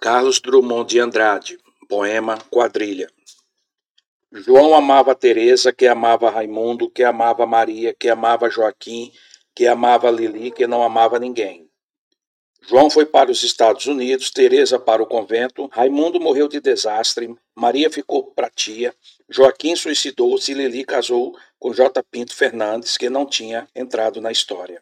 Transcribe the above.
Carlos Drummond de Andrade, poema Quadrilha. João amava Teresa, que amava Raimundo, que amava Maria, que amava Joaquim, que amava Lili, que não amava ninguém. João foi para os Estados Unidos, Teresa para o convento, Raimundo morreu de desastre, Maria ficou para tia, Joaquim suicidou-se e Lili casou com J. Pinto Fernandes, que não tinha entrado na história.